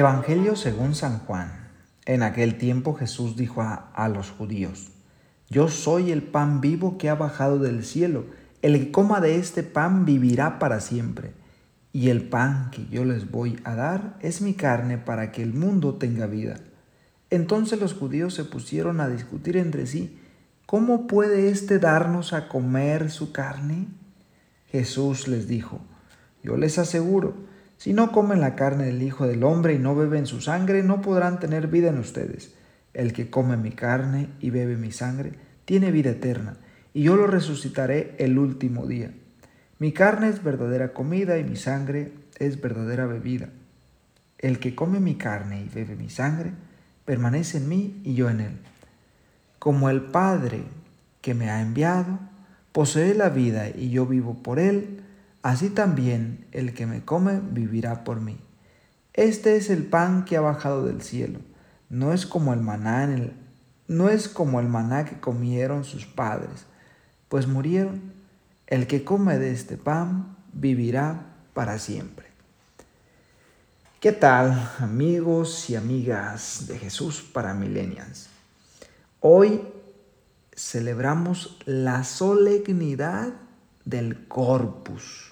Evangelio según San Juan. En aquel tiempo Jesús dijo a, los judíos, Yo soy el pan vivo que ha bajado del cielo. El que coma de este pan vivirá para siempre. Y el pan que yo les voy a dar es mi carne para que el mundo tenga vida. Entonces los judíos se pusieron a discutir entre sí, ¿cómo puede éste darnos a comer su carne? Jesús les dijo, yo les aseguro, si no comen la carne del Hijo del Hombre y no beben su sangre, no podrán tener vida en ustedes. El que come mi carne y bebe mi sangre, tiene vida eterna, y yo lo resucitaré el último día. Mi carne es verdadera comida y mi sangre es verdadera bebida. El que come mi carne y bebe mi sangre, permanece en mí y yo en él. Como el Padre que me ha enviado, posee la vida y yo vivo por él, así también el que me come vivirá por mí. Este es el pan que ha bajado del cielo. No es como el maná en el, no es como el maná que comieron sus padres, pues murieron. El que come de este pan vivirá para siempre. ¿Qué tal, amigos y amigas de Jesús para Millennials? Hoy celebramos la solemnidad del corpus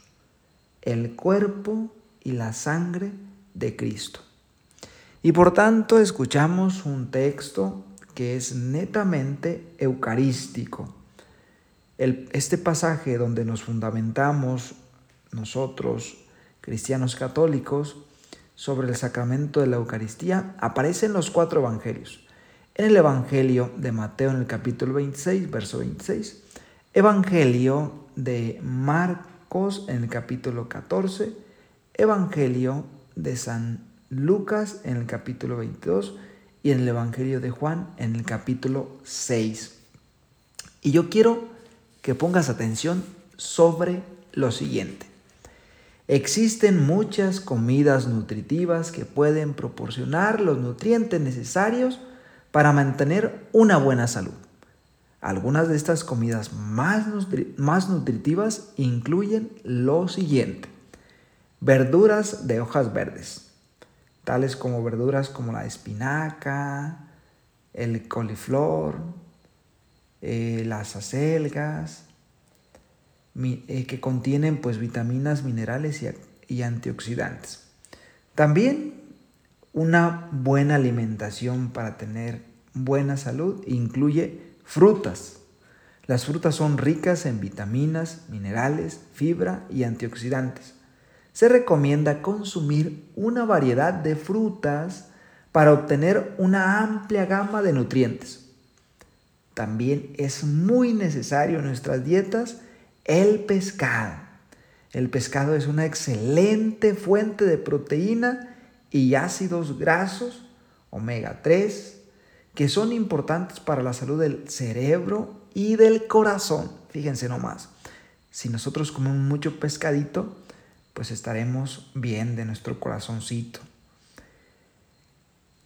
el cuerpo y la sangre de Cristo. Y por tanto escuchamos un texto que es netamente eucarístico. este pasaje donde nos fundamentamos nosotros, cristianos católicos, sobre el sacramento de la Eucaristía, aparece en los cuatro evangelios. En el Evangelio de Mateo en el capítulo 26, verso 26, Evangelio de Marcos, en el capítulo 14, Evangelio de San Lucas en el capítulo 22 y en el Evangelio de Juan en el capítulo 6. Y yo quiero que pongas atención sobre lo siguiente. Existen muchas comidas nutritivas que pueden proporcionar los nutrientes necesarios para mantener una buena salud. Algunas de estas comidas más, más nutritivas incluyen lo siguiente. Verduras de hojas verdes, tales como verduras como la espinaca, el coliflor, eh, las acelgas, eh, que contienen pues vitaminas, minerales y, y antioxidantes. También una buena alimentación para tener buena salud incluye Frutas. Las frutas son ricas en vitaminas, minerales, fibra y antioxidantes. Se recomienda consumir una variedad de frutas para obtener una amplia gama de nutrientes. También es muy necesario en nuestras dietas el pescado. El pescado es una excelente fuente de proteína y ácidos grasos, omega 3, que son importantes para la salud del cerebro y del corazón. Fíjense nomás, si nosotros comemos mucho pescadito, pues estaremos bien de nuestro corazoncito.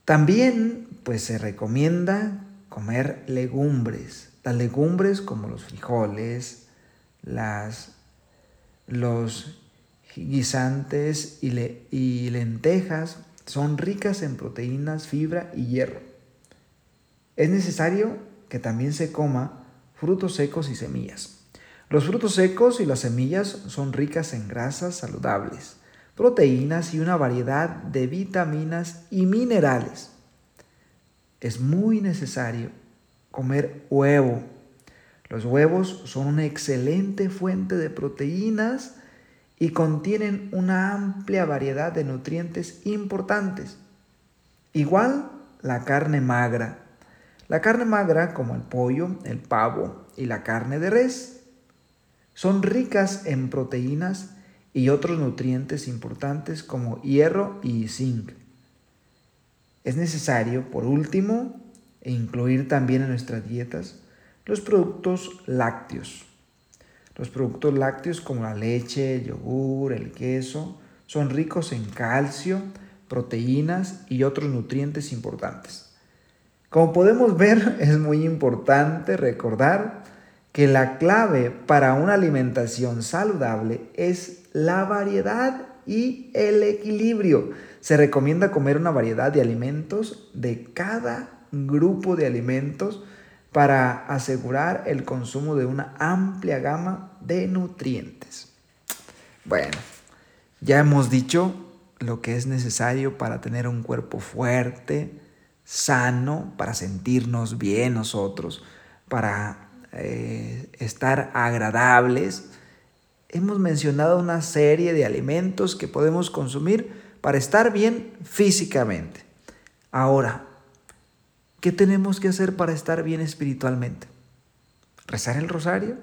También pues se recomienda comer legumbres. Las legumbres como los frijoles, las, los guisantes y, y lentejas son ricas en proteínas, fibra y hierro. Es necesario que también se coma frutos secos y semillas. Los frutos secos y las semillas son ricas en grasas saludables, proteínas y una variedad de vitaminas y minerales. Es muy necesario comer huevo. Los huevos son una excelente fuente de proteínas y contienen una amplia variedad de nutrientes importantes. Igual la carne magra la carne magra, como el pollo, el pavo y la carne de res, son ricas en proteínas y otros nutrientes importantes como hierro y zinc. Es necesario, por último, incluir también en nuestras dietas los productos lácteos. Los productos lácteos como la leche, el yogur, el queso, son ricos en calcio, proteínas y otros nutrientes importantes. Como podemos ver, es muy importante recordar que la clave para una alimentación saludable es la variedad y el equilibrio. Se recomienda comer una variedad de alimentos de cada grupo de alimentos para asegurar el consumo de una amplia gama de nutrientes. Bueno, ya hemos dicho lo que es necesario para tener un cuerpo fuerte, sano, para sentirnos bien nosotros, para eh, estar agradables. Hemos mencionado una serie de alimentos que podemos consumir para estar bien físicamente. Ahora, ¿Qué tenemos que hacer para estar bien espiritualmente? ¿Rezar el rosario?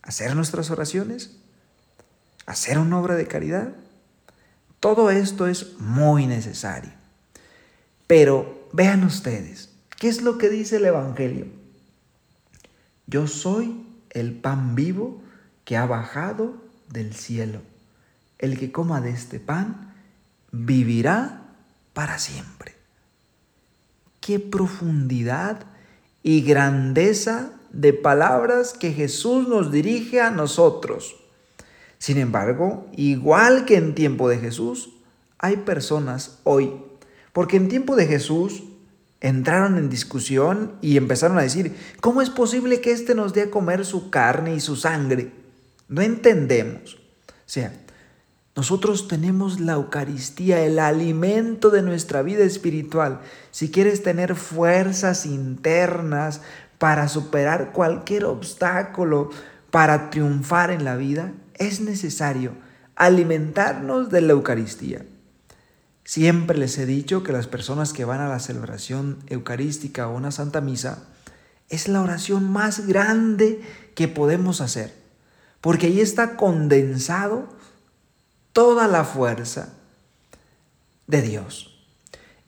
¿Hacer nuestras oraciones? ¿Hacer una obra de caridad? Todo esto es muy necesario. Pero vean ustedes, ¿qué es lo que dice el Evangelio? Yo soy el pan vivo que ha bajado del cielo. El que coma de este pan vivirá para siempre qué profundidad y grandeza de palabras que Jesús nos dirige a nosotros. Sin embargo, igual que en tiempo de Jesús, hay personas hoy, porque en tiempo de Jesús entraron en discusión y empezaron a decir, ¿cómo es posible que éste nos dé a comer su carne y su sangre? No entendemos. O sea, nosotros tenemos la Eucaristía, el alimento de nuestra vida espiritual. Si quieres tener fuerzas internas para superar cualquier obstáculo, para triunfar en la vida, es necesario alimentarnos de la Eucaristía. Siempre les he dicho que las personas que van a la celebración eucarística o una santa misa es la oración más grande que podemos hacer, porque ahí está condensado toda la fuerza de Dios.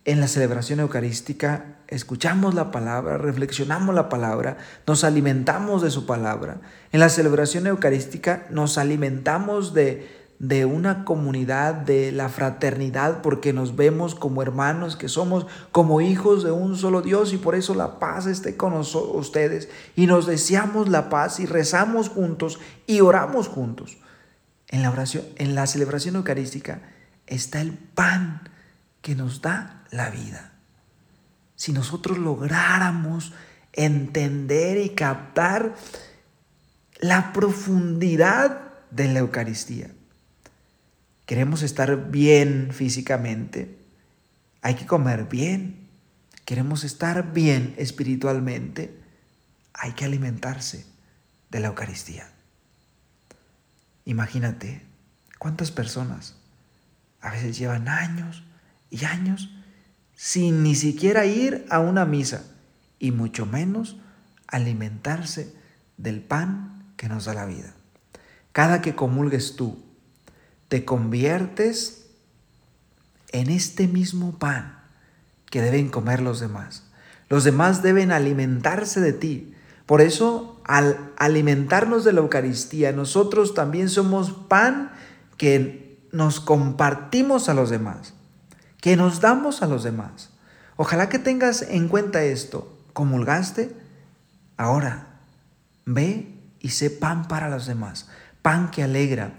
En la celebración eucarística escuchamos la palabra, reflexionamos la palabra, nos alimentamos de su palabra. En la celebración eucarística nos alimentamos de, de una comunidad, de la fraternidad, porque nos vemos como hermanos, que somos como hijos de un solo Dios y por eso la paz esté con ustedes. Y nos deseamos la paz y rezamos juntos y oramos juntos. En la oración, en la celebración eucarística está el pan que nos da la vida. Si nosotros lográramos entender y captar la profundidad de la Eucaristía. Queremos estar bien físicamente, hay que comer bien. Queremos estar bien espiritualmente, hay que alimentarse de la Eucaristía. Imagínate cuántas personas a veces llevan años y años sin ni siquiera ir a una misa y mucho menos alimentarse del pan que nos da la vida. Cada que comulgues tú, te conviertes en este mismo pan que deben comer los demás. Los demás deben alimentarse de ti. Por eso al alimentarnos de la Eucaristía, nosotros también somos pan que nos compartimos a los demás, que nos damos a los demás. Ojalá que tengas en cuenta esto. ¿Comulgaste? Ahora, ve y sé pan para los demás. Pan que alegra,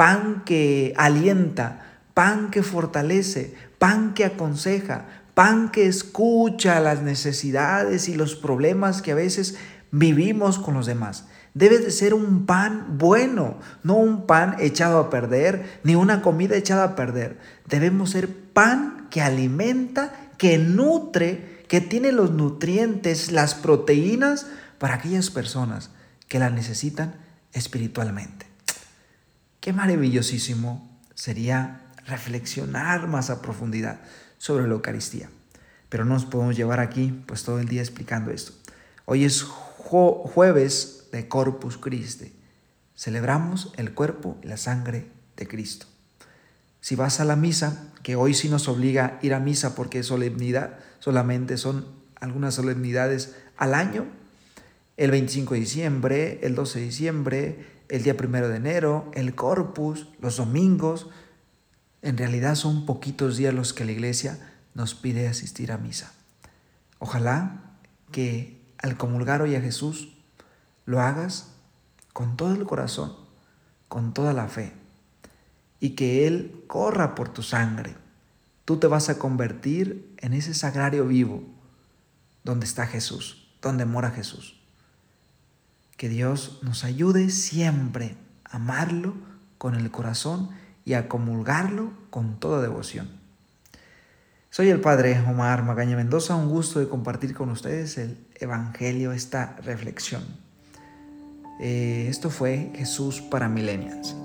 pan que alienta, pan que fortalece, pan que aconseja, pan que escucha las necesidades y los problemas que a veces vivimos con los demás. Debe de ser un pan bueno, no un pan echado a perder, ni una comida echada a perder. Debemos ser pan que alimenta, que nutre, que tiene los nutrientes, las proteínas para aquellas personas que la necesitan espiritualmente. Qué maravillosísimo sería reflexionar más a profundidad sobre la Eucaristía. Pero no nos podemos llevar aquí pues todo el día explicando esto. Hoy es jueves de Corpus Christi. Celebramos el cuerpo y la sangre de Cristo. Si vas a la misa, que hoy sí nos obliga a ir a misa porque es solemnidad, solamente son algunas solemnidades al año, el 25 de diciembre, el 12 de diciembre, el día 1 de enero, el Corpus, los domingos, en realidad son poquitos días los que la iglesia nos pide asistir a misa. Ojalá que al comulgar hoy a Jesús, lo hagas con todo el corazón, con toda la fe. y que Él corra por tu sangre. Tú te vas a convertir en ese sagrario vivo donde está Jesús, donde mora Jesús. Que Dios nos ayude siempre a amarlo con el corazón y a comulgarlo con toda devoción. Soy el Padre Omar Magaña Mendoza, un gusto de compartir con ustedes el Evangelio, esta reflexión. Eh, esto fue Jesús para Millennials.